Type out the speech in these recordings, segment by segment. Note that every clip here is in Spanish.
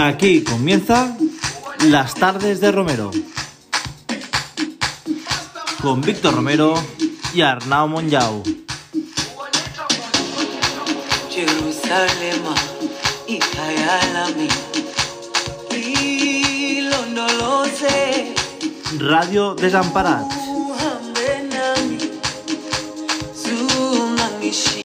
Aquí comienza las tardes de Romero. Con Víctor Romero y Arnau Monjau. Jerusalema ikayalami ilondoloze Radio zungangishi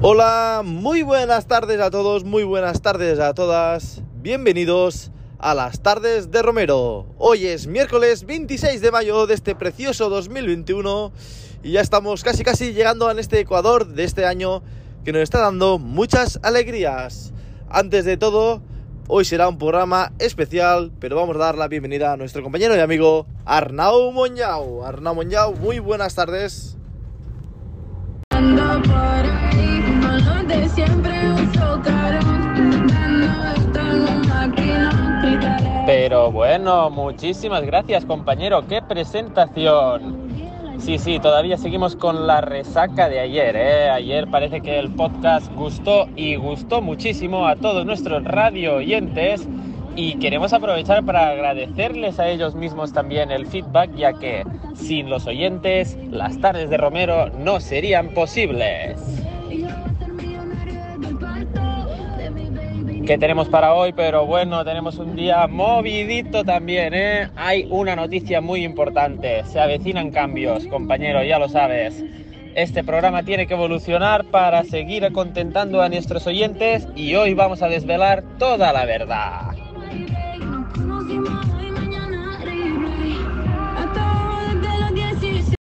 Hola, muy buenas tardes a todos, muy buenas tardes a todas. Bienvenidos a las tardes de Romero. Hoy es miércoles 26 de mayo de este precioso 2021 y ya estamos casi casi llegando a este Ecuador de este año que nos está dando muchas alegrías. Antes de todo, hoy será un programa especial, pero vamos a dar la bienvenida a nuestro compañero y amigo Arnau Moñao. Arnau Moñao, muy buenas tardes. Bueno, muchísimas gracias compañero, qué presentación. Sí, sí, todavía seguimos con la resaca de ayer. ¿eh? Ayer parece que el podcast gustó y gustó muchísimo a todos nuestros radio oyentes y queremos aprovechar para agradecerles a ellos mismos también el feedback ya que sin los oyentes las tardes de Romero no serían posibles. ¿Qué tenemos para hoy? Pero bueno, tenemos un día movidito también, ¿eh? Hay una noticia muy importante. Se avecinan cambios, compañero, ya lo sabes. Este programa tiene que evolucionar para seguir contentando a nuestros oyentes y hoy vamos a desvelar toda la verdad. Nos conocimos hoy, mañana replay. Hasta desde los 16.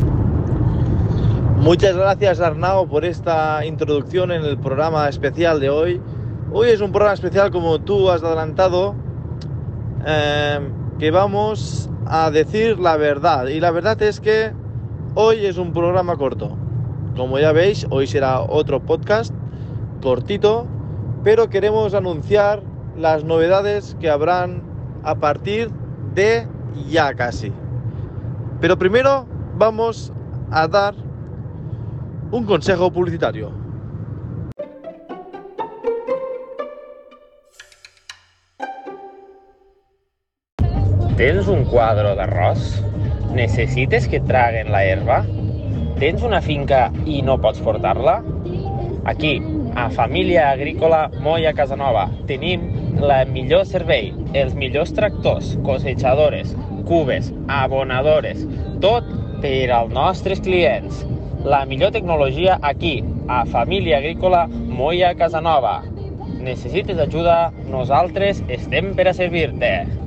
Muchas gracias Arnau por esta introducción en el programa especial de hoy. Hoy es un programa especial como tú has adelantado, eh, que vamos a decir la verdad. Y la verdad es que hoy es un programa corto. Como ya veis, hoy será otro podcast cortito, pero queremos anunciar las novedades que habrán a partir de ya casi. Pero primero vamos a dar un consejo publicitario. ¿Tens un quadre d'arròs? Necessites que traguen la herba? Tens una finca i no pots portar-la? Aquí, a Família Agrícola Moya Casanova, tenim la millor servei, els millors tractors, cosechadores, cubes, abonadores, tot per als nostres clients. La millor tecnologia aquí, a Família Agrícola Moya Casanova. Necessites ajuda? Nosaltres estem per a servir-te.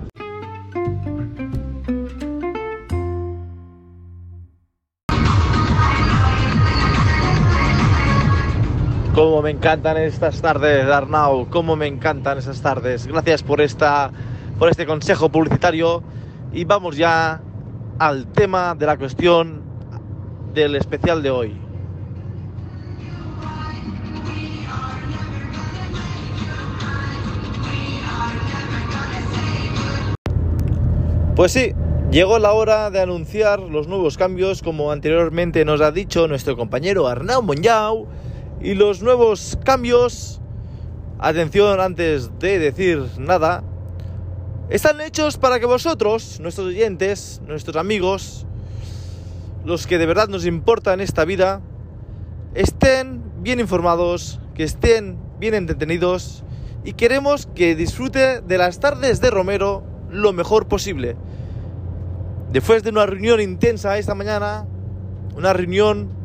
Cómo me encantan estas tardes, Arnau, cómo me encantan esas tardes. Gracias por esta por este consejo publicitario y vamos ya al tema de la cuestión del especial de hoy. Pues sí, llegó la hora de anunciar los nuevos cambios, como anteriormente nos ha dicho nuestro compañero Arnau Monjau. Y los nuevos cambios, atención antes de decir nada, están hechos para que vosotros, nuestros oyentes, nuestros amigos, los que de verdad nos importa en esta vida, estén bien informados, que estén bien entretenidos y queremos que disfrute de las tardes de Romero lo mejor posible. Después de una reunión intensa esta mañana, una reunión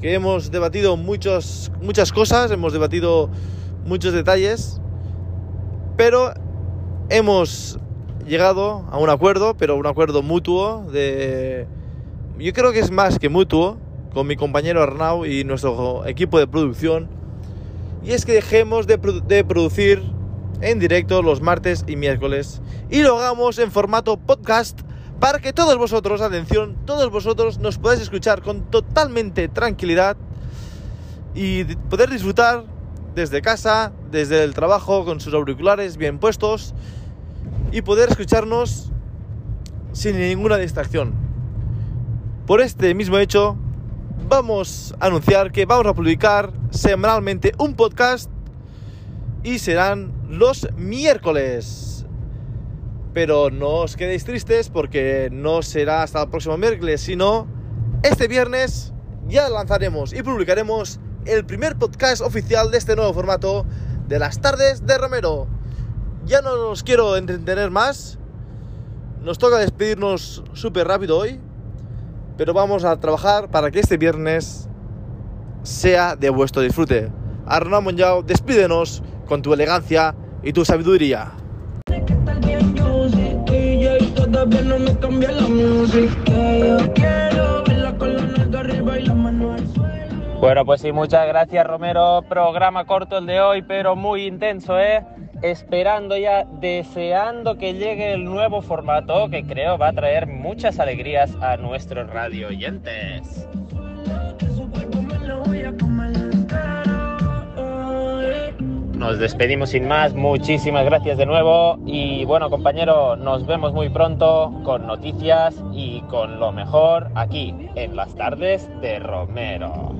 que hemos debatido muchos, muchas cosas, hemos debatido muchos detalles, pero hemos llegado a un acuerdo, pero un acuerdo mutuo de... Yo creo que es más que mutuo, con mi compañero Arnau y nuestro equipo de producción, y es que dejemos de, de producir en directo los martes y miércoles y lo hagamos en formato podcast para que todos vosotros, atención, todos vosotros nos podáis escuchar con totalmente tranquilidad y poder disfrutar desde casa, desde el trabajo, con sus auriculares bien puestos y poder escucharnos sin ninguna distracción. Por este mismo hecho, vamos a anunciar que vamos a publicar semanalmente un podcast y serán los miércoles. Pero no os quedéis tristes porque no será hasta el próximo miércoles, sino este viernes ya lanzaremos y publicaremos el primer podcast oficial de este nuevo formato de las tardes de Romero. Ya no os quiero entretener más. Nos toca despedirnos súper rápido hoy. Pero vamos a trabajar para que este viernes sea de vuestro disfrute. Arnaud Monjau, despídenos con tu elegancia y tu sabiduría. Cambia la música Yo quiero verla con la nalga arriba y la mano al suelo Bueno, pues sí, muchas gracias Romero. Programa corto el de hoy, pero muy intenso, ¿eh? Esperando ya, deseando que llegue el nuevo formato que creo va a traer muchas alegrías a nuestros radio oyentes. Que su cuerpo me lo voy a comer entero. Nos despedimos sin más, muchísimas gracias de nuevo. Y bueno compañero, nos vemos muy pronto con noticias y con lo mejor aquí en las tardes de Romero.